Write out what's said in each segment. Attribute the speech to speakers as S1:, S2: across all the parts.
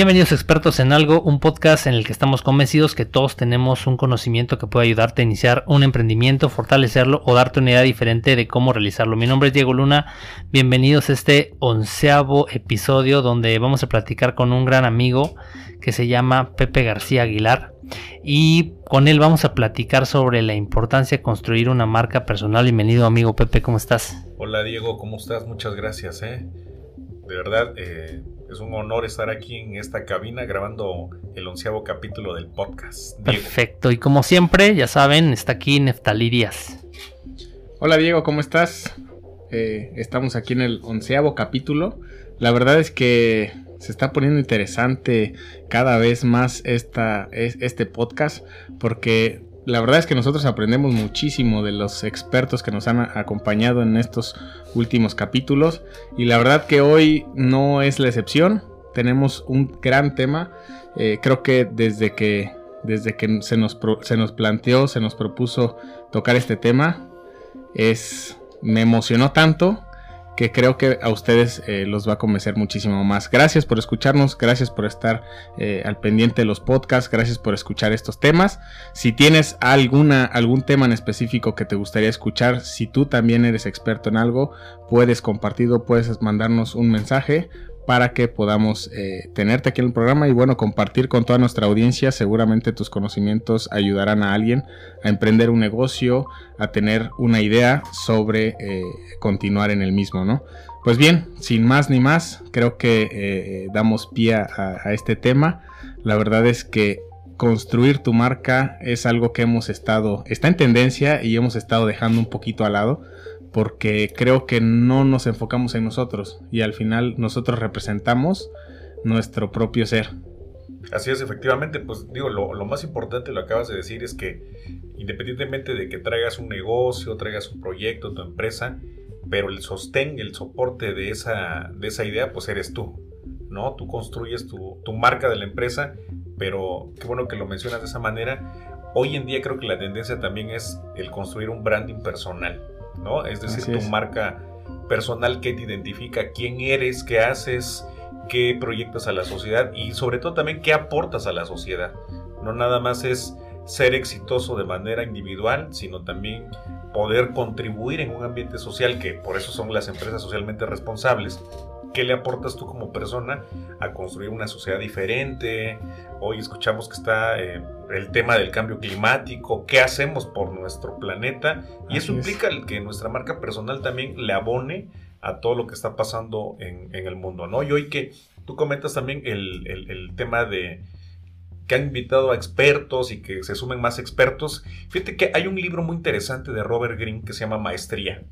S1: Bienvenidos expertos en algo, un podcast en el que estamos convencidos que todos tenemos un conocimiento que puede ayudarte a iniciar un emprendimiento, fortalecerlo o darte una idea diferente de cómo realizarlo. Mi nombre es Diego Luna, bienvenidos a este onceavo episodio donde vamos a platicar con un gran amigo que se llama Pepe García Aguilar y con él vamos a platicar sobre la importancia de construir una marca personal. Bienvenido amigo Pepe, ¿cómo estás?
S2: Hola Diego, ¿cómo estás? Muchas gracias. ¿eh? De verdad, eh, es un honor estar aquí en esta cabina grabando el onceavo capítulo del podcast.
S1: Perfecto, y como siempre, ya saben, está aquí Neftalí Díaz.
S3: Hola Diego, ¿cómo estás? Eh, estamos aquí en el onceavo capítulo. La verdad es que se está poniendo interesante cada vez más esta, este podcast porque la verdad es que nosotros aprendemos muchísimo de los expertos que nos han acompañado en estos últimos capítulos y la verdad que hoy no es la excepción. Tenemos un gran tema. Eh, creo que desde que desde que se nos, se nos planteó, se nos propuso tocar este tema, es me emocionó tanto que creo que a ustedes eh, los va a convencer muchísimo más. Gracias por escucharnos, gracias por estar eh, al pendiente de los podcasts, gracias por escuchar estos temas. Si tienes alguna, algún tema en específico que te gustaría escuchar, si tú también eres experto en algo, puedes compartirlo, puedes mandarnos un mensaje para que podamos eh, tenerte aquí en el programa y bueno, compartir con toda nuestra audiencia. Seguramente tus conocimientos ayudarán a alguien a emprender un negocio, a tener una idea sobre eh, continuar en el mismo, ¿no? Pues bien, sin más ni más, creo que eh, damos pie a, a este tema. La verdad es que construir tu marca es algo que hemos estado, está en tendencia y hemos estado dejando un poquito al lado porque creo que no nos enfocamos en nosotros y al final nosotros representamos nuestro propio ser.
S2: Así es, efectivamente, pues digo, lo, más importante lo acabas de decir es que independientemente de que traigas un negocio, traigas un proyecto, tu empresa, pero el sostén, el soporte de esa, de esa idea, pues eres tú, ¿no? Tú construyes tu, tu marca de la empresa, pero qué bueno que lo mencionas de esa manera. Hoy en día creo que la tendencia también es el construir un branding personal. ¿No? Es decir, tu marca personal que te identifica quién eres, qué haces, qué proyectas a la sociedad y sobre todo también qué aportas a la sociedad. No nada más es ser exitoso de manera individual, sino también poder contribuir en un ambiente social, que por eso son las empresas socialmente responsables, ¿Qué le aportas tú como persona a construir una sociedad diferente? Hoy escuchamos que está eh, el tema del cambio climático, qué hacemos por nuestro planeta y eso implica que nuestra marca personal también le abone a todo lo que está pasando en, el mundo, ¿no? Y hoy que tú comentas también el, el, tema de que han invitado a expertos y que se sumen más expertos. Fíjate que hay un libro muy interesante de Robert Greene que se llama Maestría.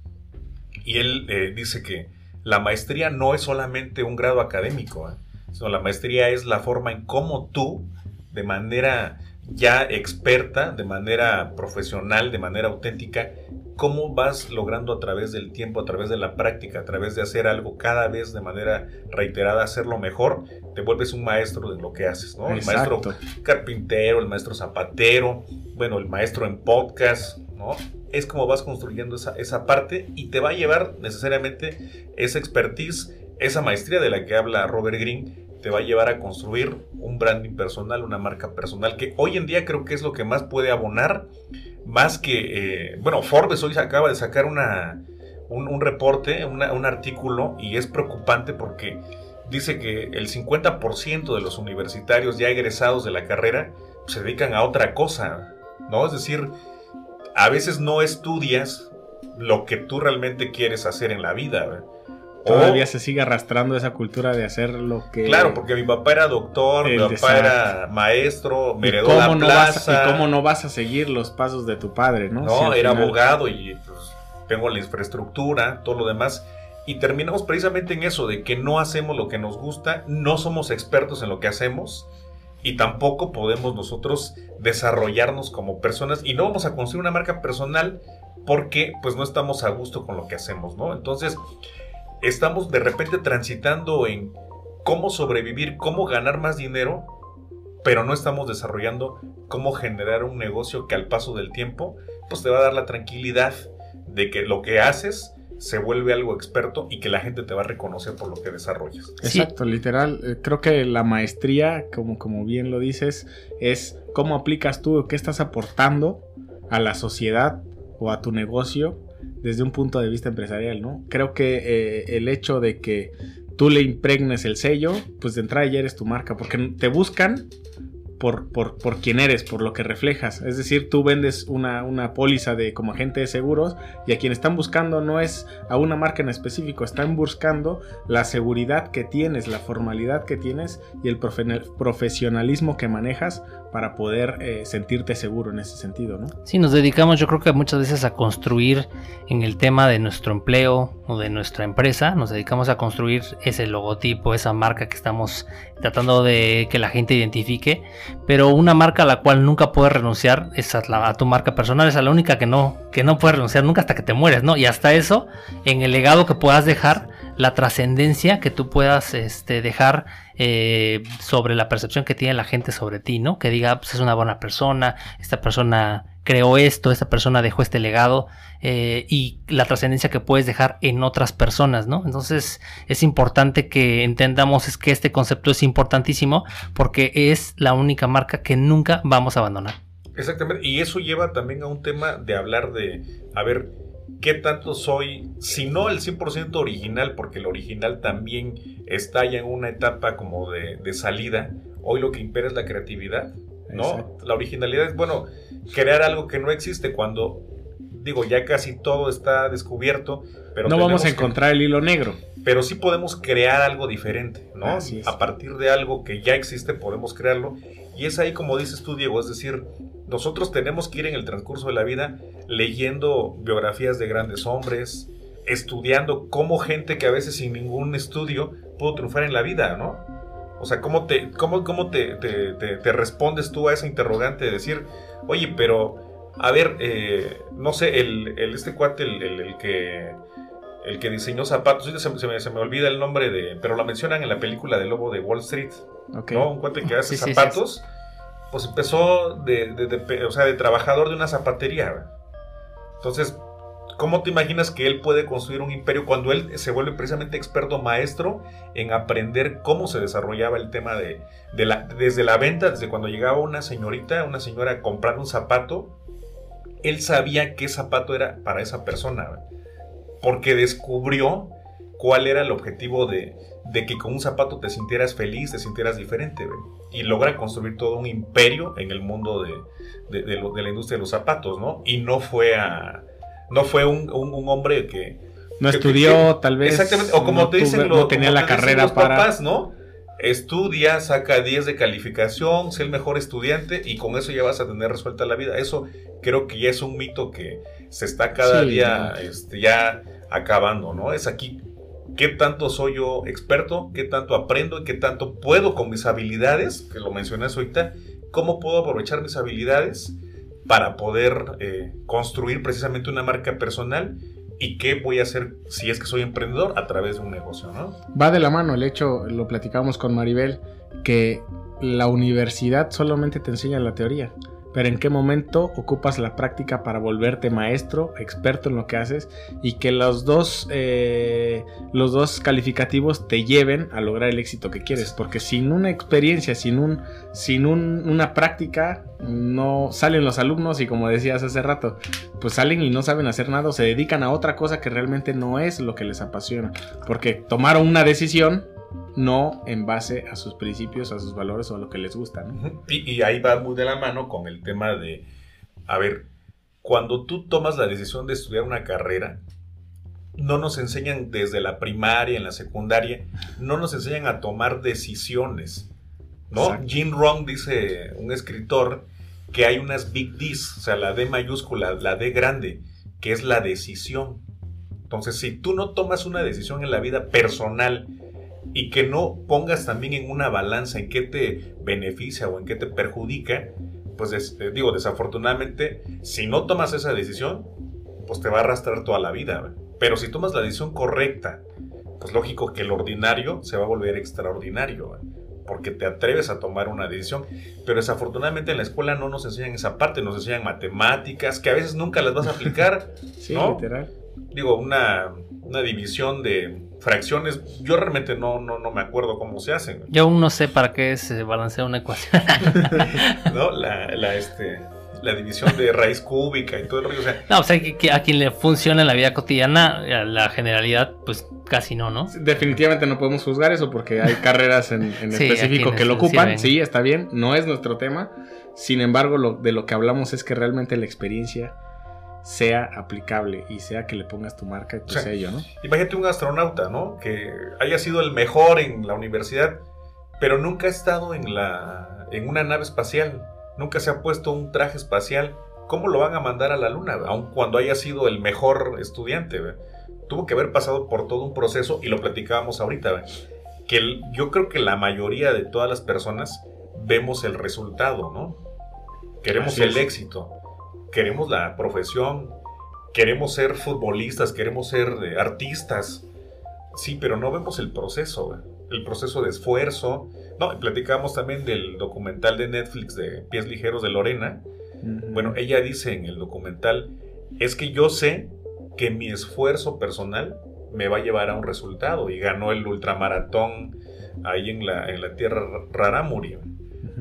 S2: Y él eh, dice que la maestría no es solamente un grado académico, ¿eh? sino la maestría es la forma en cómo tú, de manera ya experta, de manera profesional, de manera auténtica, cómo vas logrando a través del tiempo, a través de la práctica, a través de hacer algo cada vez de manera reiterada, hacerlo mejor, te vuelves un maestro de lo que haces, ¿no? El maestro carpintero, el maestro zapatero, bueno, el maestro en podcast, ¿no? es como vas construyendo esa, esa parte y te va a llevar necesariamente esa expertise, esa maestría de la que habla Robert Greene, te va a llevar a construir un branding personal, una marca personal, que hoy en día creo que es lo que más puede abonar, más que, eh, bueno, Forbes hoy acaba de sacar una, un, reporte, un artículo, y es preocupante porque dice que el 50% de los universitarios ya egresados de la carrera se dedican a otra cosa, ¿no? Es decir, a veces no estudias lo que tú realmente quieres hacer en la vida.
S3: Todavía se sigue arrastrando esa cultura de hacer lo que.
S2: Claro, porque mi papá era doctor, mi papá era maestro, me heredó la plaza.
S3: y cómo no vas a seguir los pasos de tu padre, ¿no?
S2: No, era abogado y pues, tengo la infraestructura, todo lo demás. Y terminamos precisamente en eso, de que no hacemos lo que nos gusta, no somos expertos en lo que hacemos y tampoco podemos nosotros desarrollarnos como personas y no vamos a construir una marca personal porque pues no estamos a gusto con lo que hacemos, ¿no? Entonces, estamos de repente transitando en cómo sobrevivir, cómo ganar más dinero, pero no estamos desarrollando cómo generar un negocio que al paso del tiempo pues te va a dar la tranquilidad de que lo que haces se vuelve algo experto y que la gente te va a reconocer por lo que desarrollas.
S3: Exacto, literal. Eh, creo que la maestría, como, como bien lo dices, es cómo aplicas tú, qué estás aportando a la sociedad o a tu negocio desde un punto de vista empresarial, ¿no? Creo que eh, el hecho de que tú le impregnes el sello, pues de entrada ya eres tu marca, porque te buscan por, por, por quién eres, por lo que reflejas. Es decir, tú vendes una, una póliza de como agente de seguros y a quien están buscando no es a una marca en específico, están buscando la seguridad que tienes, la formalidad que tienes y el profesionalismo que manejas para poder eh, sentirte seguro en ese sentido, ¿no?
S1: Sí, nos dedicamos yo creo que muchas veces a construir en el tema de nuestro empleo o de nuestra empresa, nos dedicamos a construir ese logotipo, esa marca que estamos tratando de que la gente identifique, pero una marca a la cual nunca puedes renunciar es a, tu marca personal, es la única que no, que no puedes renunciar nunca hasta que te mueres, ¿no? Y hasta eso, en el legado que puedas dejar, la trascendencia que tú puedas este, dejar eh, sobre la percepción que tiene la gente sobre ti, ¿no? Que diga, pues es una buena persona, esta persona creó esto, esta persona dejó este legado eh, y la trascendencia que puedes dejar en otras personas, ¿no? Entonces es importante que entendamos es que este concepto es importantísimo porque es la única marca que nunca vamos a abandonar.
S2: Exactamente, y eso lleva también a un tema de hablar de, a ver, qué tanto soy, si no el 100% original, porque el original también está ya en una etapa como de, salida, hoy lo que impera es la creatividad, ¿no? La originalidad es, bueno, crear algo que no existe cuando, digo, ya casi todo está descubierto, pero...
S3: No vamos a encontrar el hilo negro.
S2: Pero sí podemos crear algo diferente, ¿no? A partir de algo que ya existe podemos crearlo. Y es ahí como dices tú, Diego, es decir, nosotros tenemos que ir en el transcurso de la vida leyendo biografías de grandes hombres, estudiando cómo gente que a veces sin ningún estudio pudo triunfar en la vida, ¿no? O sea, ¿cómo te, cómo, cómo te, te, respondes tú a esa interrogante de decir, oye, pero, a ver, eh, no sé, el, este cuate, el, que el que diseñó zapatos, se, me, se, me, olvida el nombre de, pero lo mencionan en la película de Lobo de Wall Street, ¿no? Un cuate que hace zapatos pues empezó de, de, o sea, de trabajador de una zapatería. Entonces, ¿cómo te imaginas que él puede construir un imperio cuando él se vuelve precisamente experto maestro en aprender cómo se desarrollaba el tema de, la, desde la venta, desde cuando llegaba una señorita, una señora a comprar un zapato, él sabía qué zapato era para esa persona, porque descubrió cuál era el objetivo de, de que con un zapato te sintieras feliz, te sintieras diferente, y logra construir todo un imperio en el mundo de, la industria de los zapatos, ¿no? Y no fue a, no fue un, hombre que...
S3: No estudió, tal vez.
S2: Exactamente, o como te dicen,
S3: no tenía la carrera
S2: los para... papás, ¿no? Estudia, saca 10 de calificación, sé el mejor estudiante y con eso ya vas a tener resuelta la vida. Eso creo que ya es un mito que se está cada día este, ya acabando, ¿no? Es aquí qué tanto soy yo experto, qué tanto aprendo y qué tanto puedo con mis habilidades, que lo mencioné ahorita, cómo puedo aprovechar mis habilidades para poder eh, construir precisamente una marca personal y qué voy a hacer si es que soy emprendedor a través de un negocio, ¿no?
S3: Va de la mano el hecho, lo platicamos con Maribel, que la universidad solamente te enseña la teoría pero en qué momento ocupas la práctica para volverte maestro, experto en lo que haces y que los dos, eh, los dos calificativos te lleven a lograr el éxito que quieres. Porque sin una experiencia, sin, un, sin una práctica, no salen los alumnos y como decías hace rato, pues salen y no saben hacer nada o se dedican a otra cosa que realmente no es lo que les apasiona. Porque tomaron una decisión no en base a sus principios, a sus valores o a lo que les gusta.
S2: Y, ahí va muy de la mano con el tema de, a ver, cuando tú tomas la decisión de estudiar una carrera, no nos enseñan desde la primaria, en la secundaria, no nos enseñan a tomar decisiones. ¿no? Jim Rohn dice, un escritor, que hay unas big D's, o sea, la D mayúscula, la D grande, que es la decisión. Entonces, si tú no tomas una decisión en la vida personal, y que no pongas también en una balanza en qué te beneficia o en qué te perjudica, pues eh, digo, desafortunadamente, si no tomas esa decisión, pues te va a arrastrar toda la vida. Pero si tomas la decisión correcta, pues lógico que el ordinario se va a volver extraordinario, porque te atreves a tomar una decisión. Pero desafortunadamente en la escuela no nos enseñan esa parte, nos enseñan matemáticas, que a veces nunca las vas a aplicar.
S3: sí, literal
S2: digo, una, una división de fracciones, yo realmente no, no, no me acuerdo cómo se hacen.
S1: Yo aún no sé para qué se balancea una ecuación.
S2: ¿No? La, la, este, la división de raíz cúbica y todo el rollo. O sea,
S1: no, o sea, que, a quien le funciona en la vida cotidiana, la generalidad, pues casi no, ¿no?
S3: Definitivamente no podemos juzgar eso porque hay carreras en, específico que lo ocupan. Sí, está bien, no es nuestro tema. Sin embargo, lo, de lo que hablamos es que realmente la experiencia sea aplicable y sea que le pongas tu marca y tu sello, ¿no?
S2: Imagínate un astronauta, ¿no? Que haya sido el mejor en la universidad, pero nunca ha estado en, la, en una nave espacial, nunca se ha puesto un traje espacial. ¿Cómo lo van a mandar a la Luna, aun cuando haya sido el mejor estudiante? Tuvo que haber pasado por todo un proceso y lo platicábamos ahorita, que yo creo que la mayoría de todas las personas vemos el resultado, ¿no? Queremos el éxito queremos la profesión, queremos ser futbolistas, queremos ser eh, artistas. Sí, pero no vemos el proceso, el proceso de esfuerzo. No, platicamos también del documental de Netflix de Pies Ligeros de Lorena. Bueno, ella dice en el documental, es que yo sé que mi esfuerzo personal me va a llevar a un resultado y ganó el ultramaratón ahí en la, en la tierra Raramuri.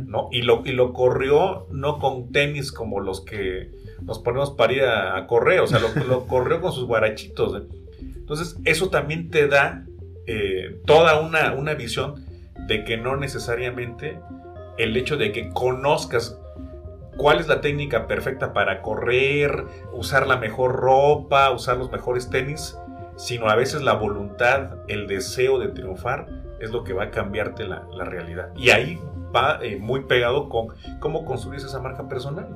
S2: ¿No? Y lo, y lo corrió no con tenis como los que nos ponemos para ir a, correr, o sea, lo, corrió con sus guarachitos. ¿eh? Entonces, eso también te da eh, toda una, una visión de que no necesariamente el hecho de que conozcas cuál es la técnica perfecta para correr, usar la mejor ropa, usar los mejores tenis, sino a veces la voluntad, el deseo de triunfar es lo que va a cambiarte la, la realidad. Y ahí va eh, muy pegado con cómo construyes esa marca personal.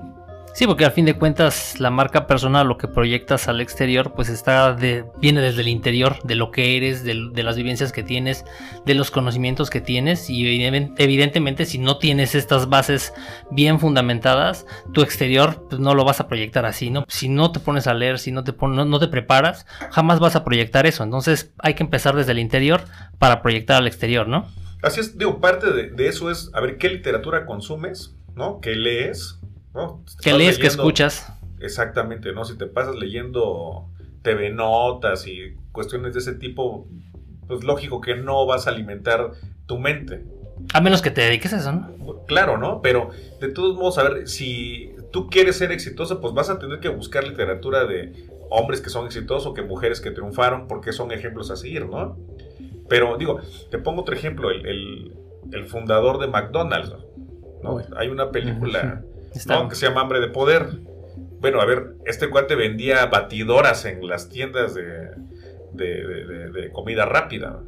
S1: Sí, porque al fin de cuentas la marca personal, lo que proyectas al exterior, pues está de, viene desde el interior, de lo que eres, de, las vivencias que tienes, de los conocimientos que tienes y evidentemente si no tienes estas bases bien fundamentadas, tu exterior pues, no lo vas a proyectar así, ¿no? Si no te pones a leer, si no te, no, te preparas, jamás vas a proyectar eso. Entonces hay que empezar desde el interior para proyectar al exterior, ¿no?
S2: Así es, digo, parte de, de eso es, a ver, ¿qué literatura consumes? ¿No? ¿Qué lees?
S1: ¿Qué lees, que escuchas?
S2: Exactamente, ¿no? Si te pasas leyendo TV Notas y cuestiones de ese tipo, pues lógico que no vas a alimentar tu mente.
S1: A menos que te dediques a eso, ¿no?
S2: Claro, ¿no? Pero de todos modos, a ver, si tú quieres ser exitoso, pues vas a tener que buscar literatura de hombres que son exitosos o que mujeres que triunfaron, porque son ejemplos a seguir, ¿no? Pero digo, te pongo otro ejemplo, el, fundador de McDonald's, ¿no? Hay una película que se llama Hambre de Poder. Bueno, a ver, este cuate vendía batidoras en las tiendas de, de, comida rápida.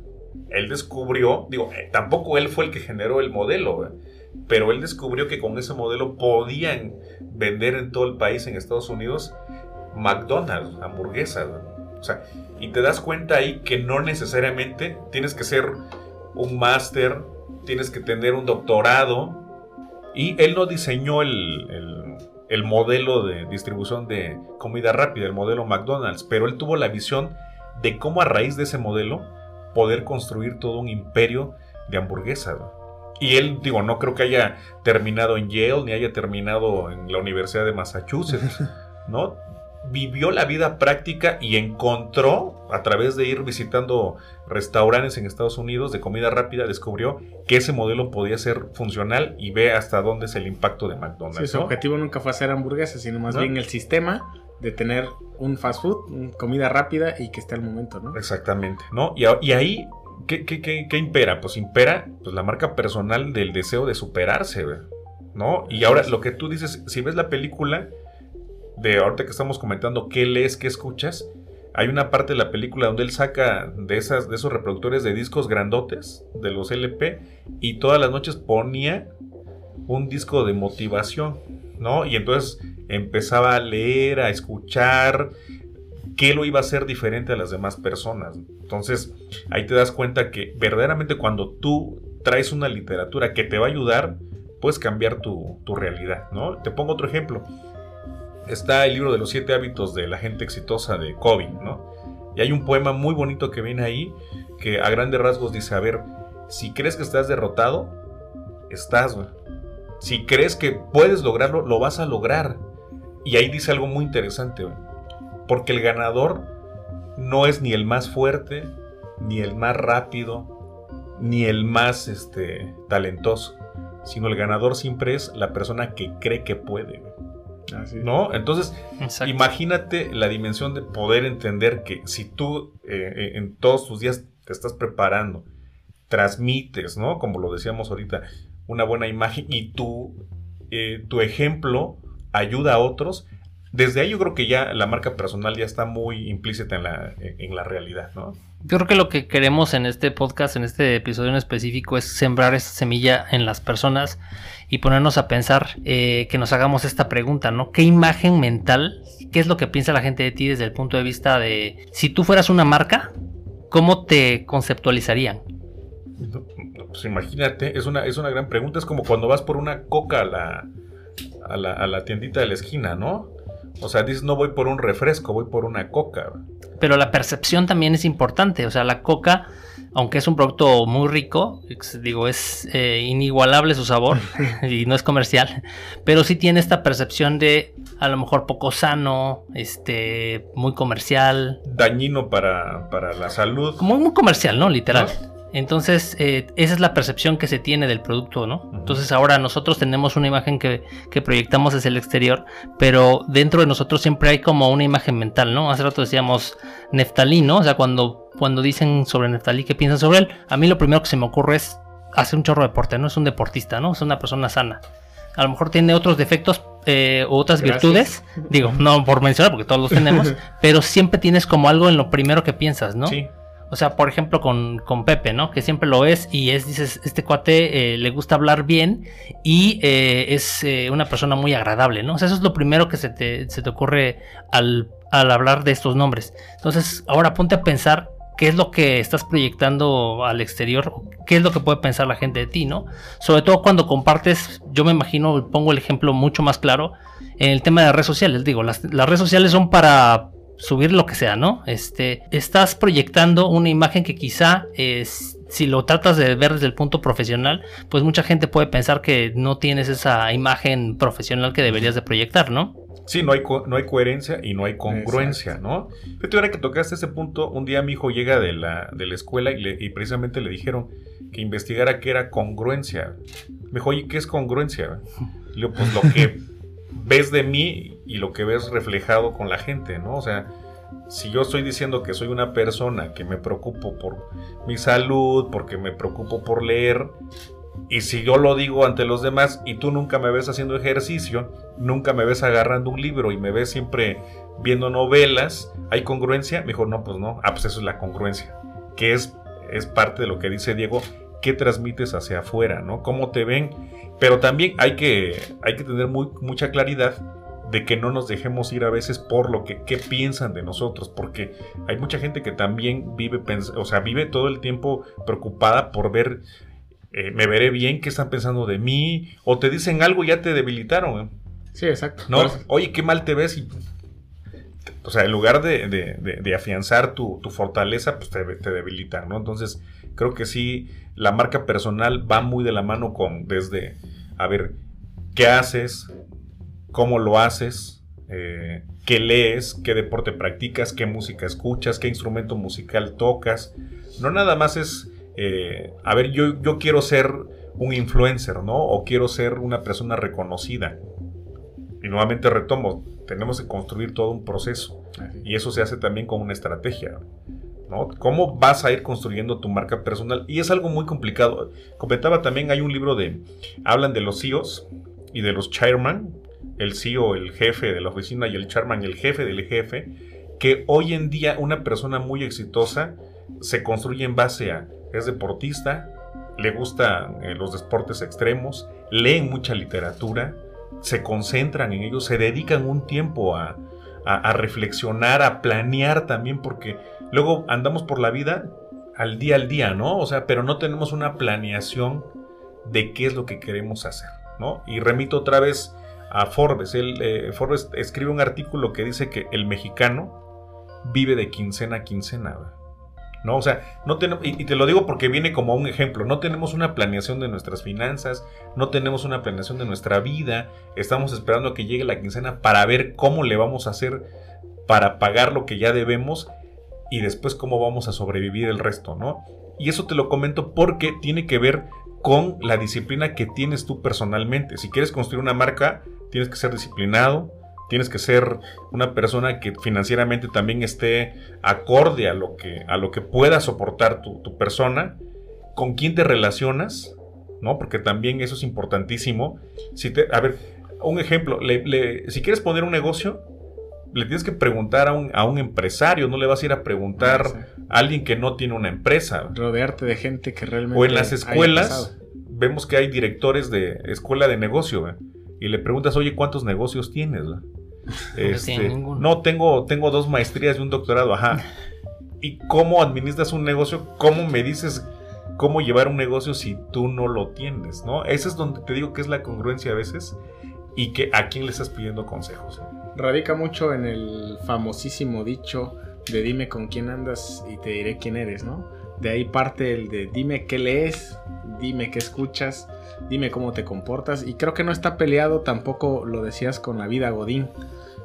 S2: Él descubrió, digo, eh, tampoco él fue el que generó el modelo, pero él descubrió que con ese modelo podían vender en todo el país, en Estados Unidos, McDonald's, hamburguesas. O sea, y te das cuenta ahí que no necesariamente tienes que ser un máster, tienes que tener un doctorado y él no diseñó el, modelo de distribución de comida rápida, el modelo McDonald's, pero él tuvo la visión de cómo a raíz de ese modelo poder construir todo un imperio de hamburguesas. Y él, digo, no creo que haya terminado en Yale ni haya terminado en la Universidad de Massachusetts, ¿no? Vivió la vida práctica y encontró, a través de ir visitando restaurantes en Estados Unidos de comida rápida, descubrió que ese modelo podía ser funcional y ve hasta dónde es el impacto de McDonald's.
S3: su objetivo nunca fue hacer hamburguesas, sino más bien el sistema de tener un fast food, comida rápida y que esté al momento, ¿no?
S2: Exactamente, ¿no? Y, ahí, ¿qué, qué, impera? Pues impera pues, la marca personal del deseo de superarse, ¿no? Y ahora lo que tú dices, si ves la película de ahorita que estamos comentando qué lees, qué escuchas, hay una parte de la película donde él saca de, esas, de esos reproductores de discos grandotes, de los LP, y todas las noches ponía un disco de motivación, ¿no? Y entonces empezaba a leer, a escuchar qué lo iba a hacer diferente a las demás personas. Entonces ahí te das cuenta que verdaderamente cuando tú traes una literatura que te va a ayudar, puedes cambiar tu, tu realidad, ¿no? Te pongo otro ejemplo está el libro de los siete hábitos de la gente exitosa de Kobe, ¿no? Y hay un poema muy bonito que viene ahí que a grandes rasgos dice, a ver, si crees que estás derrotado, estás, güey. Si crees que puedes lograrlo, lo vas a lograr. Y ahí dice algo muy interesante, güey. Porque el ganador no es ni el más fuerte, ni el más rápido, ni el más este, talentoso, sino el ganador siempre es la persona que cree que puede. ¿No? Entonces, imagínate la dimensión de poder entender que si tú eh, eh, en todos tus días te estás preparando, transmites, ¿no? Como lo decíamos ahorita, una buena imagen y tú, eh, tu ejemplo ayuda a otros, desde ahí yo creo que ya la marca personal ya está muy implícita en la, en la realidad, ¿no?
S1: Yo creo que lo que queremos en este podcast, en este episodio en específico, es sembrar esa semilla en las personas y ponernos a pensar eh, que nos hagamos esta pregunta, ¿no? ¿Qué imagen mental, qué es lo que piensa la gente de ti desde el punto de vista de si tú fueras una marca, ¿cómo te conceptualizarían?
S2: pues imagínate, es una, es una gran pregunta. Es como cuando vas por una coca a la, a la, a la tiendita de la esquina, ¿no? O sea, dices, no voy por un refresco, voy por una coca.
S1: Pero la percepción también es importante. O sea, la coca, aunque es un producto muy rico, digo, es eh, inigualable su sabor y no es comercial, pero sí tiene esta percepción de a lo mejor poco sano, este, muy comercial.
S2: Dañino para, para la salud.
S1: Muy, muy comercial, ¿no? Literal. Entonces, eh, esa es la percepción que se tiene del producto, ¿no? Entonces, ahora nosotros tenemos una imagen que, proyectamos desde el exterior, pero dentro de nosotros siempre hay como una imagen mental, ¿no? Hace rato decíamos Neftalí, ¿no? O sea, cuando, cuando dicen sobre Neftalí, ¿qué piensan sobre él? A mí lo primero que se me ocurre es hacer un chorro de deporte, ¿no? Es un deportista, ¿no? Es una persona sana. A lo mejor tiene otros defectos eh, u otras virtudes, digo, no por mencionar porque todos los tenemos, pero siempre tienes como algo en lo primero que piensas, ¿no? Sí. O sea, por ejemplo, con, Pepe, ¿no? Que siempre lo es y es, dices, este cuate eh, le gusta hablar bien y eh, es eh, una persona muy agradable, ¿no? O sea, eso es lo primero que se te, ocurre al, al, hablar de estos nombres. Entonces, ahora ponte a pensar qué es lo que estás proyectando al exterior, qué es lo que puede pensar la gente de ti, ¿no? Sobre todo cuando compartes, yo me imagino, pongo el ejemplo mucho más claro, en el tema de redes sociales. Digo, las, las redes sociales son para subir lo que sea, ¿no? Este, estás proyectando una imagen que quizá es, si lo tratas de ver desde el punto profesional, pues mucha gente puede pensar que no tienes esa imagen profesional que deberías de proyectar, ¿no?
S2: Sí, no hay, no hay coherencia y no hay congruencia, ¿no? Pero ahora que tocaste ese punto, un día mi hijo llega de la, de la escuela y, precisamente le dijeron que investigara qué era congruencia. Me dijo, oye, ¿qué es congruencia? Le digo, pues lo que ves de mí y lo que ves reflejado con la gente, ¿no? O sea, si yo estoy diciendo que soy una persona que me preocupo por mi salud, porque me preocupo por leer, y si yo lo digo ante los demás y tú nunca me ves haciendo ejercicio, nunca me ves agarrando un libro y me ves siempre viendo novelas, ¿hay congruencia? Mejor no, pues no. Ah, pues eso es la congruencia, que es, es parte de lo que dice Diego, qué transmites hacia afuera, ¿no? ¿Cómo te ven? Pero también hay que, hay que tener muy, mucha claridad de que no nos dejemos ir a veces por lo que qué piensan de nosotros, porque hay mucha gente que también vive, o sea, vive todo el tiempo preocupada por ver, eh, me veré bien, qué están pensando de mí, o te dicen algo y ya te debilitaron. ¿eh?
S3: Sí, exacto.
S2: No, oye, qué mal te ves y o sea, en lugar de, afianzar tu, fortaleza, pues te, te, debilitan, ¿no? Entonces, creo que sí, la marca personal va muy de la mano con desde, a ver, ¿qué haces? ¿Cómo lo haces? Eh, ¿Qué lees? ¿Qué deporte practicas? ¿Qué música escuchas? ¿Qué instrumento musical tocas? No nada más es, eh, a ver, yo, yo quiero ser un influencer, ¿no? O quiero ser una persona reconocida. Y nuevamente retomo, tenemos que construir todo un proceso. Y eso se hace también con una estrategia. ¿no? ¿Cómo vas a ir construyendo tu marca personal? Y es algo muy complicado. Comentaba también, hay un libro de, hablan de los CEOs y de los chairman, el CEO, el jefe de la oficina y el chairman, el jefe del jefe, que hoy en día una persona muy exitosa se construye en base a, es deportista, le gustan eh, los deportes extremos, leen mucha literatura, se concentran en ello, se dedican un tiempo a, a, reflexionar, a planear también, porque luego andamos por la vida al día al día, ¿no? O sea, pero no tenemos una planeación de qué es lo que queremos hacer, ¿no? Y remito otra vez a Forbes. Eh, Forbes escribe un artículo que dice que el mexicano vive de quincena a quincena. ¿No? O sea, no tenemos, y, te lo digo porque viene como un ejemplo, no tenemos una planeación de nuestras finanzas, no tenemos una planeación de nuestra vida, estamos esperando que llegue la quincena para ver cómo le vamos a hacer para pagar lo que ya debemos y después cómo vamos a sobrevivir el resto, ¿no? Y eso te lo comento porque tiene que ver con la disciplina que tienes tú personalmente. Si quieres construir una marca, tienes que ser disciplinado, tienes que ser una persona que financieramente también esté acorde a lo que, a lo que pueda soportar tu, persona, con quién te relacionas, ¿no? Porque también eso es importantísimo. Si te, a ver, un ejemplo, si quieres poner un negocio, le tienes que preguntar a un, a un, empresario, no le vas a ir a preguntar a alguien que no tiene una empresa.
S3: Rodearte de gente que realmente.
S2: O en las escuelas, vemos que hay directores de escuela de negocio, y le preguntas, oye, ¿cuántos negocios tienes? Este, no, tengo, tengo dos maestrías y un doctorado, ajá. ¿Y cómo administras un negocio? ¿Cómo me dices cómo llevar un negocio si tú no lo tienes? ¿no? Ese es donde te digo que es la congruencia a veces y que a quién le estás pidiendo consejos.
S3: Radica mucho en el famosísimo dicho de dime con quién andas y te diré quién eres, ¿no? De ahí parte el de dime qué lees, dime qué escuchas, dime cómo te comportas. Y creo que no está peleado tampoco, lo decías, con la vida Godín.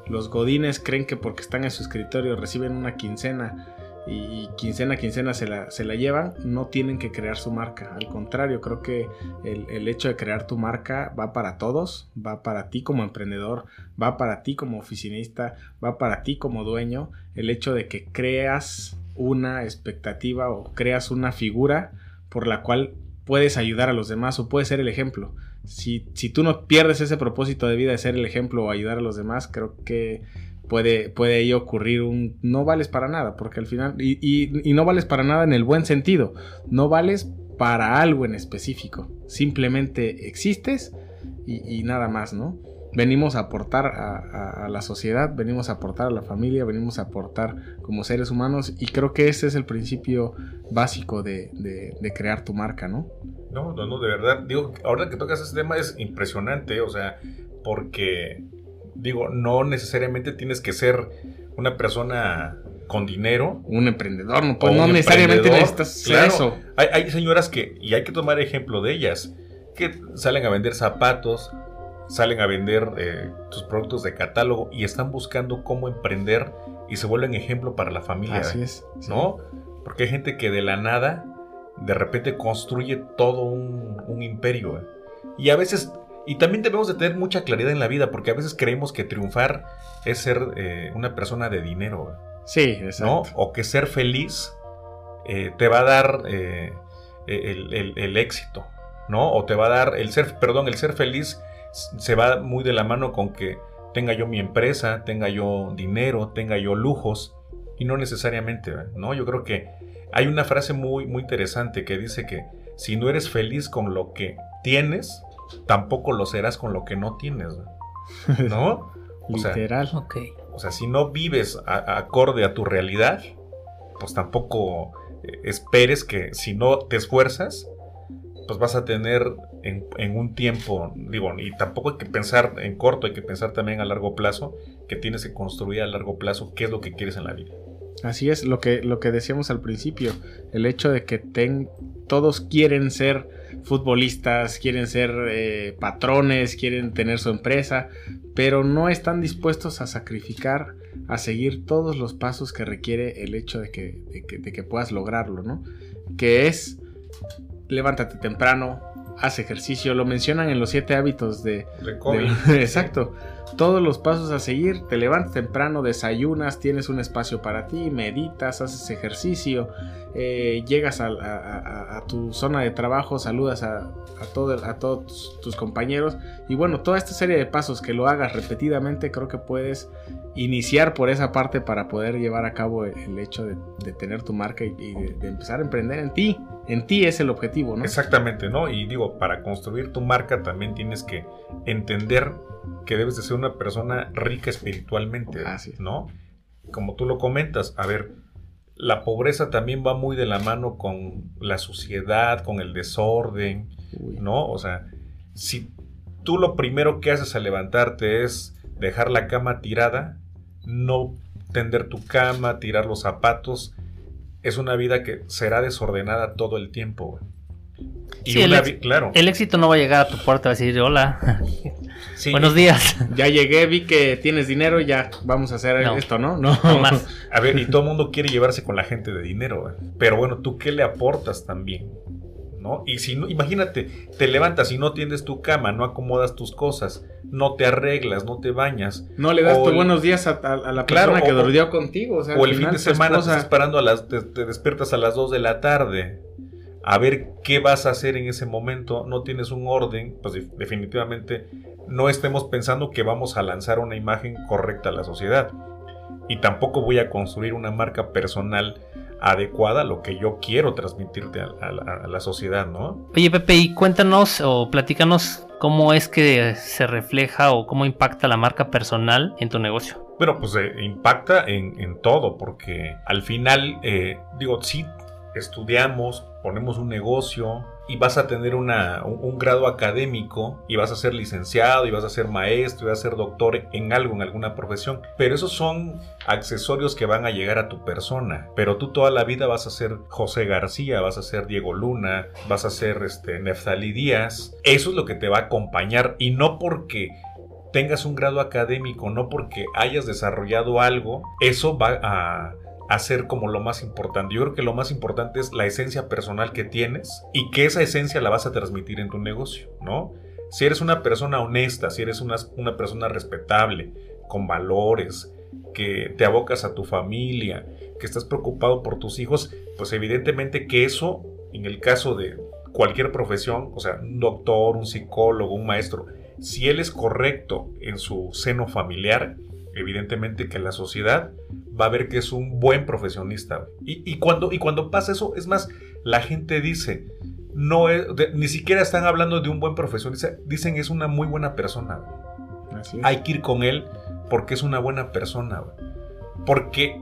S3: Los Godines creen que porque están en su escritorio reciben una quincena y quincena a quincena se la, se la, llevan, no tienen que crear su marca. Al contrario, creo que el, el, hecho de crear tu marca va para todos, va para ti como emprendedor, va para ti como oficinista, va para ti como dueño. El hecho de que creas una expectativa o creas una figura por la cual puedes ayudar a los demás o puedes ser el ejemplo. Si, si tú no pierdes ese propósito de vida de ser el ejemplo o ayudar a los demás, creo que puede, puede ahí ocurrir un no vales para nada, porque al final, y, no vales para nada en el buen sentido, no vales para algo en específico, simplemente existes y, nada más, ¿no? Venimos a aportar a, la sociedad, venimos a aportar a la familia, venimos a aportar como seres humanos y creo que ese es el principio básico de, de crear tu marca, ¿no?
S2: No, no, no, de verdad, digo, ahora que tocas ese tema es impresionante, o sea, porque digo, no necesariamente tienes que ser una persona con dinero.
S3: Un emprendedor, no, pues no necesariamente necesitas eso.
S2: Hay, señoras que, y hay que tomar ejemplo de ellas, que salen a vender zapatos, salen a vender eh, sus productos de catálogo y están buscando cómo emprender y se vuelven ejemplo para la familia.
S3: Así es.
S2: ¿No? Porque hay gente que de la nada, de repente construye todo un, un imperio. Y a veces y también debemos de tener mucha claridad en la vida, porque a veces creemos que triunfar es ser eh, una persona de dinero.
S3: Sí, exacto.
S2: O que ser feliz eh, te va a dar eh, el, éxito, ¿no? O te va a dar el ser, perdón, el ser feliz se va muy de la mano con que tenga yo mi empresa, tenga yo dinero, tenga yo lujos, y no necesariamente, ¿no? Yo creo que hay una frase muy, muy interesante que dice que si no eres feliz con lo que tienes, tampoco lo serás con lo que no tienes. ¿No?
S3: Literal.
S2: O sea, si no vives acorde a tu realidad, pues tampoco eh, esperes que si no te esfuerzas, pues vas a tener en, un tiempo, digo, y tampoco hay que pensar en corto, hay que pensar también a largo plazo, que tienes que construir a largo plazo qué es lo que quieres en la vida.
S3: Así es, lo que, lo que decíamos al principio, el hecho de que ten, todos quieren ser futbolistas, quieren ser eh, patrones, quieren tener su empresa, pero no están dispuestos a sacrificar, a seguir todos los pasos que requiere el hecho de que, de que puedas lograrlo, ¿no? Que es levántate temprano, haz ejercicio, lo mencionan en los siete hábitos de... exacto. Todos los pasos a seguir, te levantas temprano, desayunas, tienes un espacio para ti, meditas, haces ejercicio, eh, llegas a, tu zona de trabajo, saludas a, todo, a todos tus compañeros y bueno, toda esta serie de pasos que lo hagas repetidamente creo que puedes iniciar por esa parte para poder llevar a cabo el hecho de, tener tu marca y, de, empezar a emprender en ti. En ti es el objetivo, ¿no?
S2: Exactamente, ¿no? Y digo, para construir tu marca también tienes que entender que debes de ser una persona rica espiritualmente, ¿no? Como tú lo comentas, a ver, la pobreza también va muy de la mano con la suciedad, con el desorden, ¿no? O sea, si tú lo primero que haces al levantarte es dejar la cama tirada, no tender tu cama, tirar los zapatos, es una vida que será desordenada todo el tiempo.
S1: Y claro. El éxito no va a llegar a tu puerta a decir hola. Buenos días.
S3: Ya llegué, vi que tienes dinero, ya vamos a hacer esto, ¿no? No.
S2: más. A ver, y todo el mundo quiere llevarse con la gente de dinero. Pero bueno, ¿tú qué le aportas también? ¿No? Y si no, imagínate, te levantas y no tiendes tu cama, no acomodas tus cosas, no te arreglas, no te bañas.
S3: No le das tus buenos días a, la persona que durmió contigo.
S2: O, el fin de semana estás parando a las, te, te, despiertas a las 2 de la tarde a ver qué vas a hacer en ese momento, no tienes un orden, pues definitivamente no estemos pensando que vamos a lanzar una imagen correcta a la sociedad. Y tampoco voy a construir una marca personal adecuada a lo que yo quiero transmitirte a, la sociedad, ¿no?
S1: Oye, Pepe, y cuéntanos o platícanos cómo es que se refleja o cómo impacta la marca personal en tu negocio.
S2: Bueno, pues eh, impacta en, todo, porque al final, eh, digo, sí estudiamos, ponemos un negocio y vas a tener una, un, grado académico y vas a ser licenciado y vas a ser maestro y vas a ser doctor en algo, en alguna profesión. Pero esos son accesorios que van a llegar a tu persona. Pero tú toda la vida vas a ser José García, vas a ser Diego Luna, vas a ser este, Neftalí Díaz. Eso es lo que te va a acompañar y no porque tengas un grado académico, no porque hayas desarrollado algo, eso va a hacer como lo más importante. Yo creo que lo más importante es la esencia personal que tienes y que esa esencia la vas a transmitir en tu negocio, ¿no? Si eres una persona honesta, si eres una, una persona respetable, con valores, que te abocas a tu familia, que estás preocupado por tus hijos, pues evidentemente que eso, en el caso de cualquier profesión, o sea, un doctor, un psicólogo, un maestro, si él es correcto en su seno familiar, evidentemente que la sociedad va a ver que es un buen profesionista. Y, cuando, y cuando pasa eso, es más, la gente dice, no ni siquiera están hablando de un buen profesionista, dicen es una muy buena persona. Hay que ir con él porque es una buena persona. Porque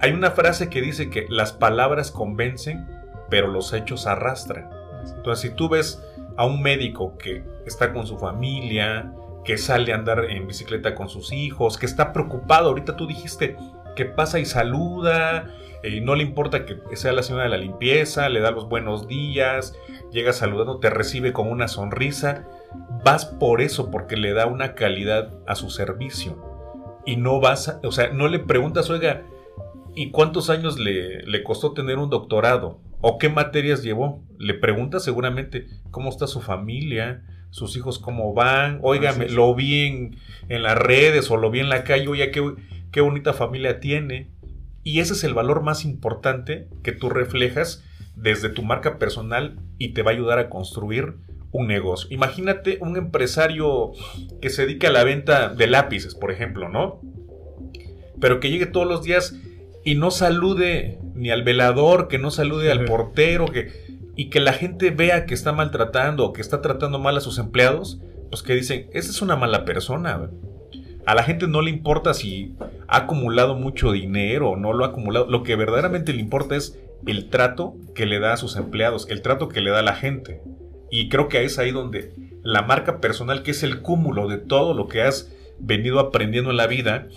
S2: hay una frase que dice que las palabras convencen, pero los hechos arrastran. Entonces, si tú ves a un médico que está con su familia, que sale a andar en bicicleta con sus hijos, que está preocupado. Ahorita tú dijiste que pasa y saluda, y eh, no le importa que sea la señora de la limpieza, le da los buenos días, llega saludando, te recibe con una sonrisa. Vas por eso, porque le da una calidad a su servicio. Y no vas, o sea, no le preguntas, oiga, ¿y cuántos años le, le costó tener un doctorado? ¿O qué materias llevó? Le preguntas seguramente cómo está su familia, sus hijos cómo van, oígame, lo vi en, las redes o lo vi en la calle, oye, qué, qué bonita familia tiene. Y ese es el valor más importante que tú reflejas desde tu marca personal y te va a ayudar a construir un negocio. Imagínate un empresario que se dedica a la venta de lápices, por ejemplo, ¿no? Pero que llegue todos los días y no salude ni al velador, que no salude al portero, que y que la gente vea que está maltratando o que está tratando mal a sus empleados, pues que dicen, esa es una mala persona. A la gente no le importa si ha acumulado mucho dinero o no lo ha acumulado. Lo que verdaderamente le importa es el trato que le da a sus empleados, el trato que le da a la gente. Y creo que es ahí donde la marca personal, que es el cúmulo de todo lo que has venido aprendiendo en la vida,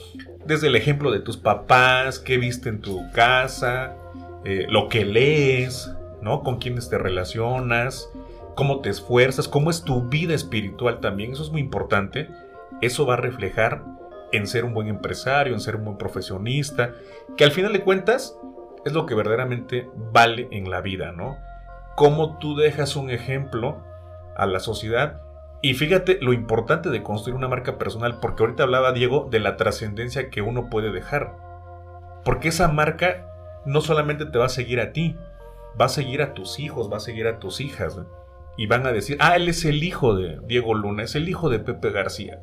S2: desde el ejemplo de tus papás, qué viste en tu casa, eh, lo que lees, Con quiénes te relacionas, cómo te esfuerzas, cómo es tu vida espiritual también, eso es muy importante. Eso va a reflejar en ser un buen empresario, en ser un buen profesionista, que al final de cuentas es lo que verdaderamente vale en la vida, ¿no? Cómo tú dejas un ejemplo a la sociedad y fíjate lo importante de construir una marca personal, porque ahorita hablaba Diego de la trascendencia que uno puede dejar. Porque esa marca no solamente te va a seguir a ti, va a seguir a tus hijos, va a seguir a tus hijas. Y van a decir, ah, él es el hijo de Diego Luna, es el hijo de Pepe García.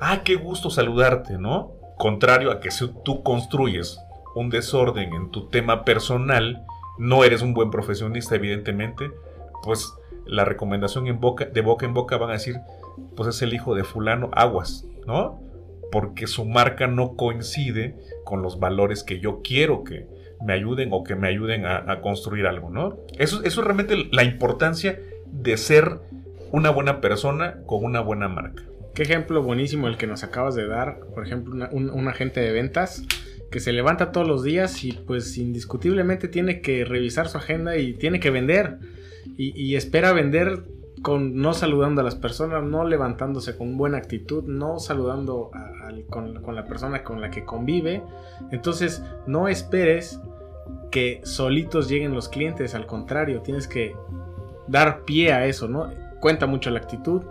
S2: Ah, qué gusto saludarte, ¿no? Contrario a que si tú construyes un desorden en tu tema personal, no eres un buen profesionista, evidentemente, pues la recomendación de boca en boca van a decir, pues es el hijo de fulano, aguas, ¿no? Porque su marca no coincide con los valores que yo quiero que, me ayuden o que me ayuden a, construir algo, ¿no? Eso, eso es realmente la importancia de ser una buena persona con una buena marca.
S3: Qué ejemplo buenísimo el que nos acabas de dar, por ejemplo, un, agente de ventas que se levanta todos los días y pues indiscutiblemente tiene que revisar su agenda y tiene que vender y, espera vender con no saludando a las personas, no levantándose con buena actitud, no saludando con, con, la persona con la que convive. Entonces, no esperes que solitos lleguen los clientes, al contrario, tienes que dar pie a eso, ¿no? Cuenta mucho la actitud,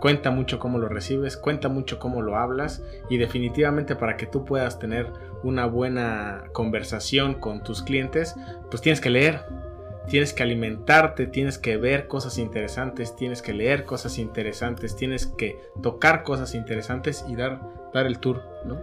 S3: cuenta mucho cómo lo recibes, cuenta mucho cómo lo hablas y definitivamente para que tú puedas tener una buena conversación con tus clientes, pues tienes que leer, tienes que alimentarte, tienes que ver cosas interesantes, tienes que leer cosas interesantes, tienes que tocar cosas interesantes y dar, dar el tour, ¿no?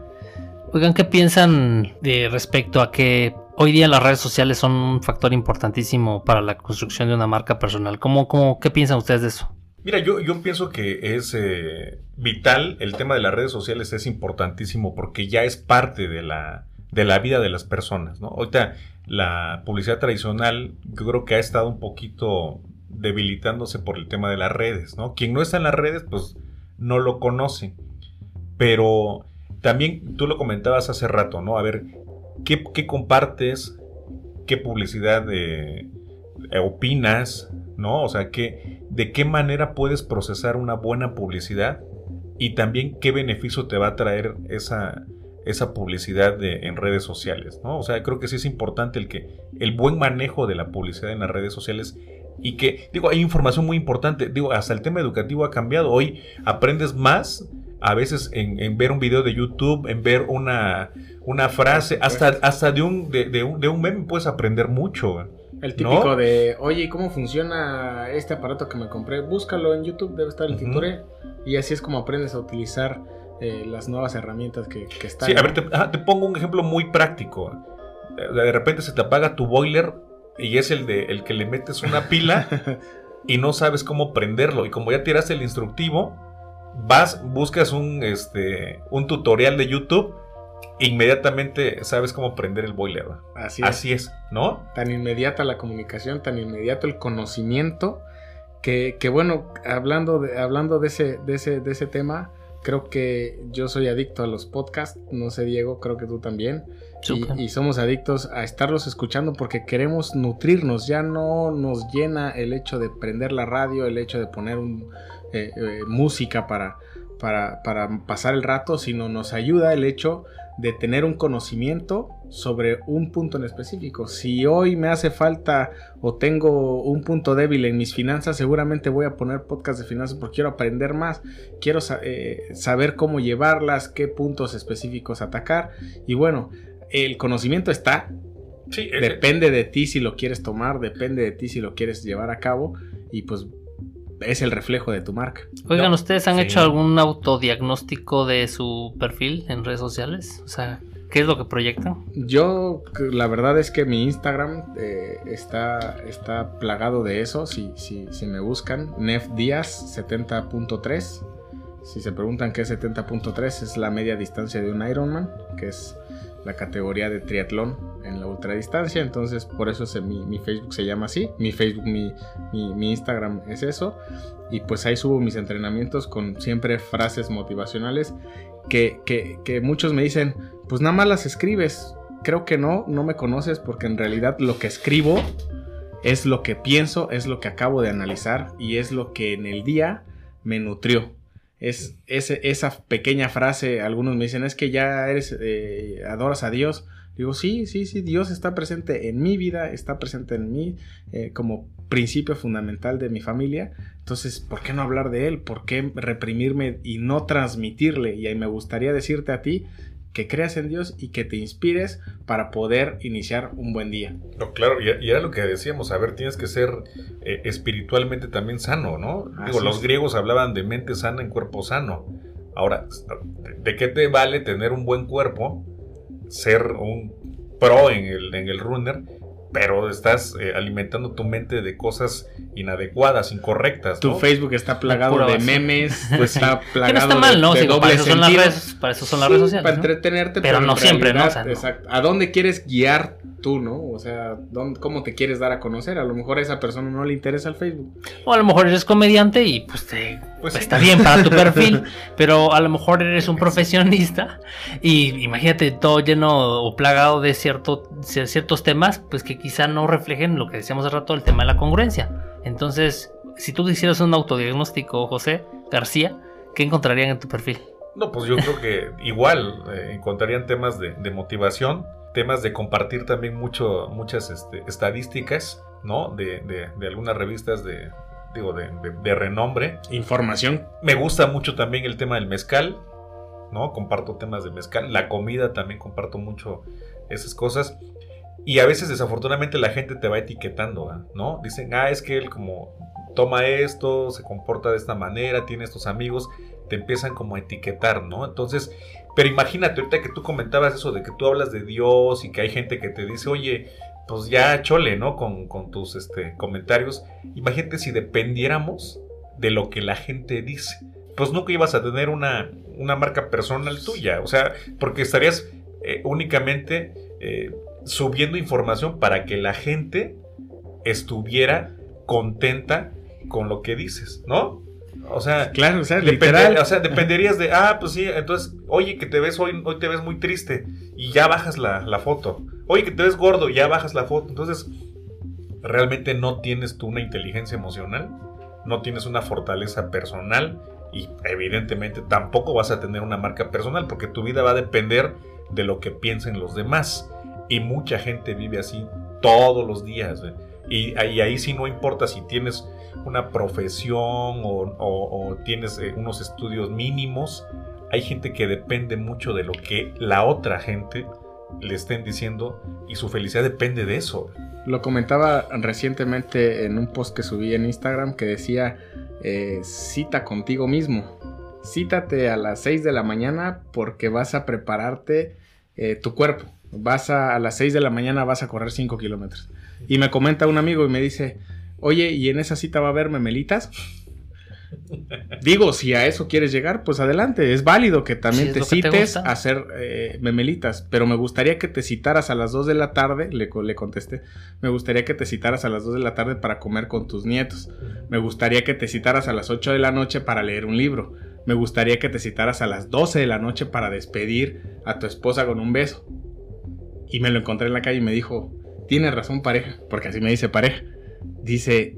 S1: Oigan, ¿qué piensan de respecto a que hoy día las redes sociales son un factor importantísimo para la construcción de una marca personal? ¿Cómo, cómo, ¿Qué piensan ustedes de eso?
S2: Mira, yo, yo pienso que es eh, vital, el tema de las redes sociales es importantísimo porque ya es parte de la, de la vida de las personas, ¿no? Ahorita la publicidad tradicional yo creo que ha estado un poquito debilitándose por el tema de las redes, ¿no? Quien no está en las redes, pues no lo conoce. Pero también tú lo comentabas hace rato, ¿no? A ver, ¿qué, compartes? ¿Qué publicidad eh, opinas? ¿No? O sea, ¿qué, ¿de qué manera puedes procesar una buena publicidad? Y también qué beneficio te va a traer esa, esa publicidad de, en redes sociales, ¿no? O sea, creo que sí es importante el que el buen manejo de la publicidad en las redes sociales y que, digo, hay información muy importante, digo, hasta el tema educativo ha cambiado, hoy aprendes más a veces en, ver un video de YouTube, en ver una, una frase, hasta, hasta de, un, de, un, de un meme puedes aprender mucho.
S3: El típico de, oye, ¿cómo funciona este aparato que me compré? Búscalo en YouTube, debe estar el tutorial. Y así es como aprendes a utilizar eh, las nuevas herramientas que, están.
S2: Sí, a ver, te, pongo un ejemplo muy práctico. De repente se te apaga tu boiler y es el de el que le metes una pila y no sabes cómo prenderlo. Y como ya tiraste el instructivo, vas, buscas un, este, un tutorial de YouTube inmediatamente sabes cómo prender el boiler. Así es. Así es, ¿no?
S3: Tan inmediata la comunicación, tan inmediato el conocimiento, que, que bueno, hablando de, hablando de ese, de ese, de ese tema, Creo que yo soy adicto a los podcasts, no sé Diego, creo que tú también. Y, somos adictos a estarlos escuchando porque queremos nutrirnos, ya no nos llena el hecho de prender la radio, el hecho de poner un, eh, eh, música para, para, para pasar el rato, sino nos ayuda el hecho de tener un conocimiento sobre un punto en específico. Si hoy me hace falta o tengo un punto débil en mis finanzas, seguramente voy a poner podcast de finanzas porque quiero aprender más, quiero eh, saber cómo llevarlas, qué puntos específicos atacar. Y bueno, el conocimiento está. depende de ti si lo quieres tomar, depende de ti si lo quieres llevar a cabo. Y pues es el reflejo de tu marca.
S1: Oigan, ¿ustedes han hecho algún autodiagnóstico de su perfil en redes sociales? O sea, ¿qué es lo que proyectan?
S3: Yo, la verdad es que mi Instagram eh, está, está plagado de eso. Si, si, si me buscan, Nef Díaz 70.3. Si se preguntan qué es 70.3, es la media distancia de un Ironman, que es la categoría de triatlón en la ultradistancia. Entonces, por eso mi, Facebook se llama así. Mi Facebook, mi, Instagram es eso. Y pues ahí subo mis entrenamientos con siempre frases motivacionales que, que, muchos me dicen, pues nada más las escribes. Creo que no, no me conoces porque en realidad lo que escribo es lo que pienso, es lo que acabo de analizar y es lo que en el día me nutrió es, esa pequeña frase, algunos me dicen, es que ya eres, eh, adoras a Dios. Digo, sí, sí, sí, Dios está presente en mi vida, está presente en mí eh, como principio fundamental de mi familia. Entonces, ¿por qué no hablar de Él? ¿Por qué reprimirme y no transmitirle? Y ahí me gustaría decirte a ti que creas en Dios y que te inspires para poder iniciar un buen día.
S2: No, claro, y, era lo que decíamos, a ver, tienes que ser eh, espiritualmente también sano, ¿no? Digo, los griegos hablaban de mente sana en cuerpo sano. Ahora, ¿de qué te vale tener un buen cuerpo, ser un pro en el, en el runner, pero estás eh, alimentando tu mente de cosas inadecuadas, incorrectas.
S3: Tu Facebook está plagado de memes, pues está plagado
S1: no está mal, ¿no? de, para, eso son las redes, para eso son las redes sociales.
S3: Para entretenerte,
S1: pero, no siempre, ¿no?
S3: exacto. ¿A dónde quieres guiar tú, no? O sea, ¿cómo te quieres dar a conocer? A lo mejor a esa persona no le interesa el Facebook.
S1: O a lo mejor eres comediante y pues, te, pues está bien para tu perfil, pero a lo mejor eres un profesionista y imagínate todo lleno o plagado de cierto, ciertos temas, pues que quizá no reflejen lo que decíamos hace rato, el tema de la congruencia. Entonces, si tú hicieras un autodiagnóstico, José García, ¿qué encontrarían en tu perfil?
S2: No, pues yo creo que igual eh, encontrarían temas de, motivación, temas de compartir también mucho, muchas este, estadísticas, ¿no? De, de, algunas revistas de, digo, de, renombre.
S3: Información.
S2: Me gusta mucho también el tema del mezcal, ¿no? Comparto temas de mezcal. La comida también comparto mucho esas cosas. Y a veces desafortunadamente la gente te va etiquetando, ¿no? Dicen, ah, es que él como toma esto, se comporta de esta manera, tiene estos amigos, te empiezan como a etiquetar, ¿no? Entonces, pero imagínate ahorita que tú comentabas eso de que tú hablas de Dios y que hay gente que te dice, oye, pues ya chole, ¿no? Con, tus este, comentarios. Imagínate si dependiéramos de lo que la gente dice. Pues nunca ibas a tener una, una marca personal tuya. O sea, porque estarías eh, únicamente eh, subiendo información para que la gente estuviera contenta con lo que dices, ¿no? O sea,
S3: claro, o sea, literal.
S2: o sea, dependerías de, ah, pues sí, entonces, oye, que te ves hoy, hoy te ves muy triste y ya bajas la, la foto. Oye, que te ves gordo y ya bajas la foto. Entonces, realmente no tienes tú una inteligencia emocional, no tienes una fortaleza personal y evidentemente tampoco vas a tener una marca personal porque tu vida va a depender de lo que piensen los demás. Y mucha gente vive así todos los días. Y, ahí sí no importa si tienes una profesión o, tienes eh, unos estudios mínimos. Hay gente que depende mucho de lo que la otra gente le estén diciendo y su felicidad depende de eso.
S3: Lo comentaba recientemente en un post que subí en Instagram que decía eh, cita contigo mismo. Cítate a las 6 de la mañana porque vas a prepararte eh, tu cuerpo. Vas a, a las 6 de la mañana vas a correr 5 kilómetros. Y me comenta un amigo y me dice, oye, ¿y en esa cita va a haber memelitas? Digo, si a eso quieres llegar, pues adelante. Es válido que también te cites a hacer eh, memelitas, pero me gustaría que te citaras a las 2 de la tarde, le, le, contesté, me gustaría que te citaras a las 2 de la tarde para comer con tus nietos. Me gustaría que te citaras a las 8 de la noche para leer un libro. Me gustaría que te citaras a las 12 de la noche para despedir a tu esposa con un beso. Y me lo encontré en la calle y me dijo, tienes razón pareja, porque así me dice pareja. Dice,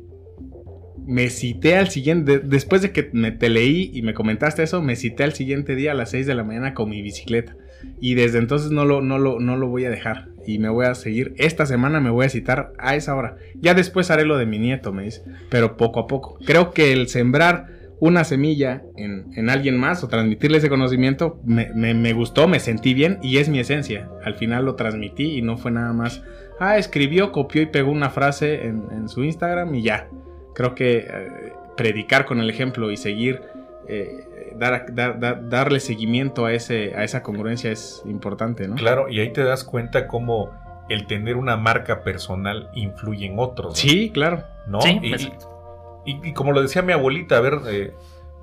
S3: me cité al siguiente, después de que me te leí y me comentaste eso, me cité al siguiente día a las 6 de la mañana con mi bicicleta. Y desde entonces no lo, no lo, no lo voy a dejar. Y me voy a seguir. Esta semana me voy a citar a esa hora. Ya después haré lo de mi nieto, me dice. Pero poco a poco. Creo que el sembrar una semilla en, alguien más o transmitirle ese conocimiento me, gustó, me sentí bien y es mi esencia. Al final lo transmití y no fue nada más. Ah, escribió, copió y pegó una frase en, en su Instagram y ya creo que eh, predicar con el ejemplo y seguir, eh, darle seguimiento a, ese, a esa congruencia es importante, ¿no?
S2: Claro, y ahí te das cuenta cómo el tener una marca personal influye en otros.
S3: Sí, claro.
S2: ¿No? y, como lo decía mi abuelita, a ver, eh,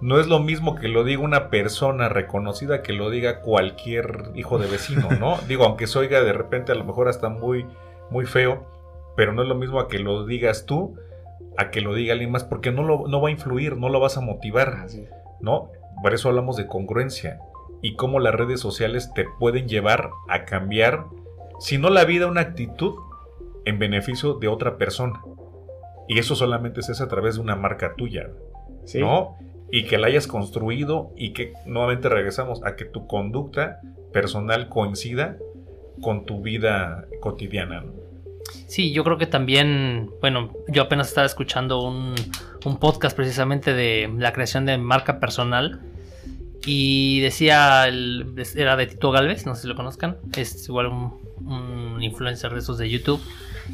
S2: no es lo mismo que lo diga una persona reconocida que lo diga cualquier hijo de vecino, ¿no? Digo, aunque se oiga de repente a lo mejor hasta muy, muy feo, pero no es lo mismo a que lo digas tú a que lo diga alguien más, porque no, lo, no va a influir, no lo vas a motivar, ¿no? Por eso hablamos de congruencia y cómo las redes sociales te pueden llevar a cambiar, si no la vida, una actitud en beneficio de otra persona. Y eso solamente se hace a través de una marca tuya, ¿no? Y que la hayas construido y que nuevamente regresamos a que tu conducta personal coincida con tu vida cotidiana.
S1: Sí, yo creo que también, bueno, yo apenas estaba escuchando un, podcast precisamente de la creación de marca personal y decía, era de Tito Galvez, no sé si lo conozcan, es igual un, un influencer de esos de YouTube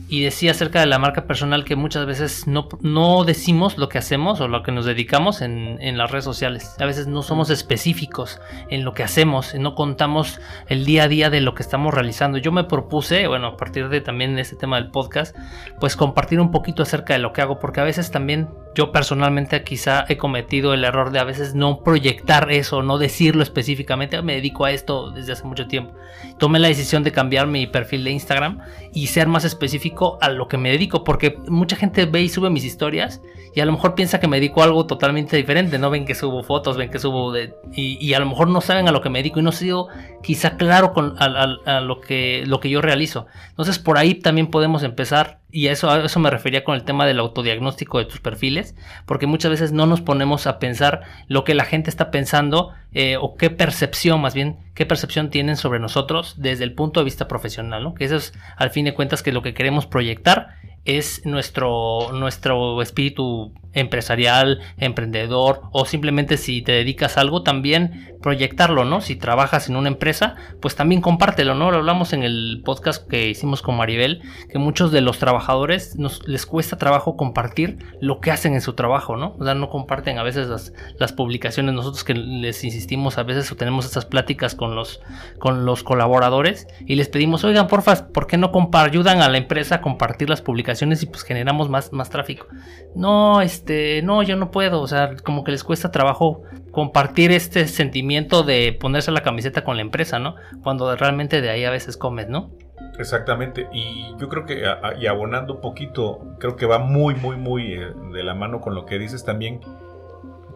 S1: y decía acerca de la marca personal que muchas veces no, no decimos lo que hacemos o lo que nos dedicamos en, en, las redes sociales. A veces no somos específicos en lo que hacemos, no contamos el día a día de lo que estamos realizando. Yo me propuse, bueno, a partir de también este tema del podcast, pues compartir un poquito acerca de lo que hago, porque a veces también yo personalmente quizá he cometido el error de a veces no proyectar eso, no decirlo específicamente, me dedico a esto desde hace mucho tiempo. Tomé la decisión de cambiar mi perfil de Instagram y ser más específico a lo que me dedico, porque mucha gente ve y sube mis historias y a lo mejor piensa que me dedico algo totalmente diferente, no ven que subo fotos, ven que subo de, y, a lo mejor no saben a lo que me dedico y no he sido quizá claro con a, lo, que, lo que yo realizo. Entonces por ahí también podemos empezar y a eso, a eso me refería con el tema del autodiagnóstico de tus perfiles, porque muchas veces no nos ponemos a pensar lo que la gente está pensando eh, o qué percepción, más bien, qué percepción tienen sobre nosotros desde el punto de vista profesional, ¿no? Que eso es, al fin de cuentas, que lo que queremos proyectar es nuestro, nuestro espíritu empresarial, emprendedor o simplemente si te dedicas a algo también proyectarlo, ¿no? Si trabajas en una empresa, pues también compártelo, ¿no? Lo hablamos en el podcast que hicimos con Maribel, que muchos de los trabajadores nos les cuesta trabajo compartir lo que hacen en su trabajo, ¿no? O sea, no comparten a veces las, las publicaciones, nosotros que les insistimos a veces o tenemos estas pláticas con los, con los colaboradores y les pedimos, oigan, porfa, ¿por qué no ayudan a la empresa a compartir las publicaciones y pues generamos más, más tráfico? No, este, no, yo no puedo, o sea, como que les cuesta trabajo compartir este sentimiento de ponerse la camiseta con la empresa, ¿no? Cuando realmente de ahí a veces comes, ¿no?
S2: Exactamente, y yo creo que, y abonando un poquito, creo que va muy, muy, muy eh, de la mano con lo que dices también,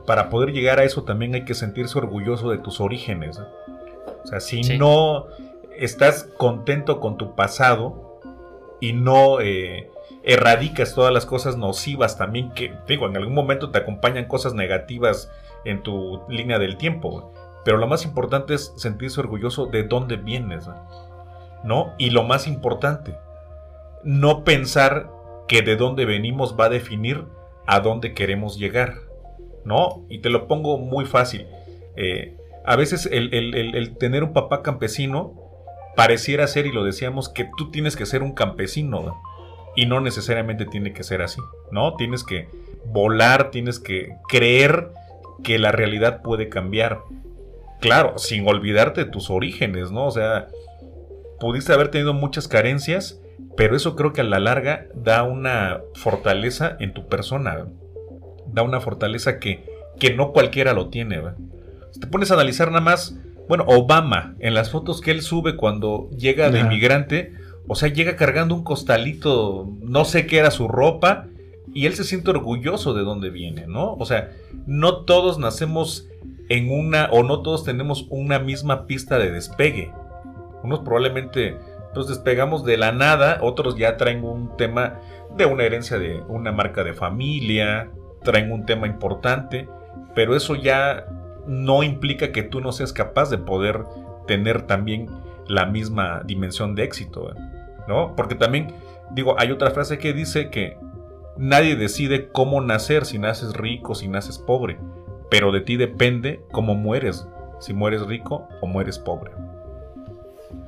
S2: para poder llegar a eso también hay que sentirse orgulloso de tus orígenes. O sea, si no estás contento con tu pasado y no eh, erradicas todas las cosas nocivas también que, digo, en algún momento te acompañan cosas negativas en tu línea del tiempo. Pero lo más importante es sentirse orgulloso de dónde vienes. ¿No? Y lo más importante, no pensar que de dónde venimos va a definir a dónde queremos llegar. ¿No? Y te lo pongo muy fácil. Eh, a veces el, tener un papá campesino pareciera ser, y lo decíamos, que tú tienes que ser un campesino. Y no necesariamente tiene que ser así. ¿No? Tienes que volar, tienes que creer que la realidad puede cambiar. Claro, sin olvidarte de tus orígenes, ¿no? O sea, pudiste haber tenido muchas carencias, pero eso creo que a la larga da una fortaleza en tu persona. Da una fortaleza que, que no cualquiera lo tiene. Si te pones a analizar nada más, bueno, Obama, en las fotos que él sube cuando llega de inmigrante, o sea, llega cargando un costalito, no sé qué era su ropa, y él se siente orgulloso de dónde viene, ¿no? O sea, no todos nacemos en una o no todos tenemos una misma pista de despegue. Unos probablemente pues despegamos de la nada, otros ya traen un tema de una herencia de una marca de familia, traen un tema importante, pero eso ya no implica que tú no seas capaz de poder tener también la misma dimensión de éxito, ¿no? Porque también digo, hay otra frase que dice que Nadie decide cómo nacer, si naces rico, si naces pobre, pero de ti depende cómo mueres, si mueres rico o mueres pobre.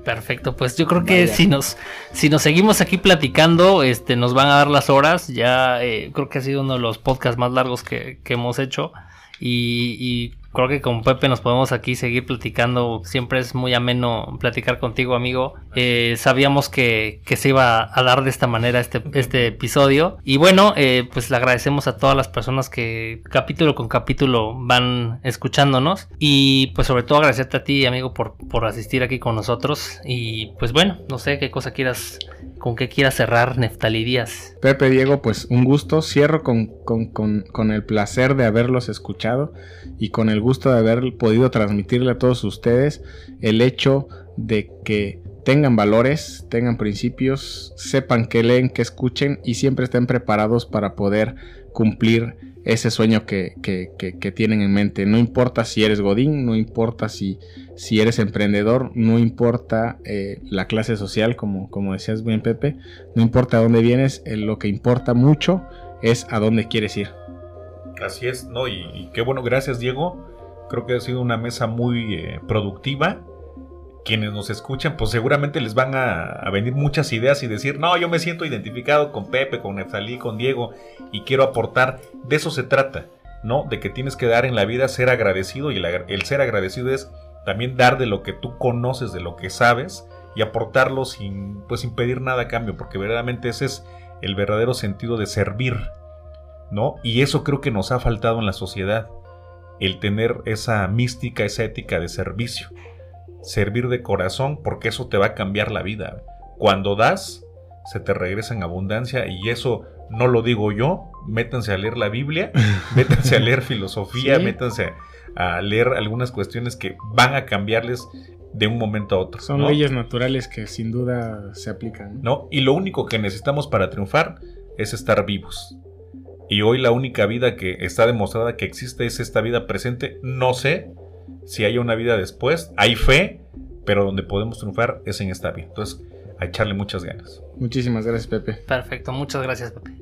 S1: Perfecto, pues yo creo que si nos si nos seguimos aquí platicando, este nos van a dar las horas. Ya eh, creo que ha sido uno de los podcasts más largos que, hemos hecho y creo que con Pepe nos podemos aquí seguir platicando. Siempre es muy ameno platicar contigo, amigo. Eh, sabíamos que, se iba a dar de esta manera este, este episodio. Y bueno, eh, pues le agradecemos a todas las personas que capítulo con capítulo van escuchándonos. Y pues sobre todo agradecerte a ti, amigo, por, por asistir aquí con nosotros. Y pues bueno, no sé qué cosa quieras ¿Con qué quieras cerrar, Neftali Díaz?
S3: Pepe, Diego, pues un gusto. Cierro con, con, el placer de haberlos escuchado y con el gusto de haber podido transmitirle a todos ustedes el hecho de que tengan valores, tengan principios, sepan que leen, que escuchen y siempre estén preparados para poder cumplir ese sueño que, tienen en mente. No importa si eres Godín, no importa si, si eres emprendedor, no importa eh, la clase social, como, como decías bien Pepe, no importa dónde vienes, eh, lo que importa mucho es a dónde quieres ir.
S2: Así es, ¿no? Y, qué bueno, gracias Diego. Creo que ha sido una mesa muy eh, productiva quienes nos escuchan, pues seguramente les van a, venir muchas ideas y decir, no, yo me siento identificado con Pepe, con Neftalí, con Diego y quiero aportar. De eso se trata, ¿no? De que tienes que dar en la vida ser agradecido y el, ser agradecido es también dar de lo que tú conoces, de lo que sabes y aportarlo sin, pues, sin pedir nada a cambio, porque verdaderamente ese es el verdadero sentido de servir, ¿no? Y eso creo que nos ha faltado en la sociedad, el tener esa mística, esa ética de servicio servir de corazón porque eso te va a cambiar la vida. Cuando das, se te regresa en abundancia y eso no lo digo yo, métanse a leer la Biblia, métanse a leer filosofía, métanse a leer algunas cuestiones que van a cambiarles de un momento a otro.
S3: Son leyes naturales que sin duda se aplican.
S2: ¿no? Y lo único que necesitamos para triunfar es estar vivos. Y hoy la única vida que está demostrada que existe es esta vida presente. No sé si hay una vida después. Hay fe, pero donde podemos triunfar es en esta vida. Entonces, a echarle muchas ganas.
S3: Muchísimas gracias, Pepe.
S1: Perfecto, muchas gracias, Pepe.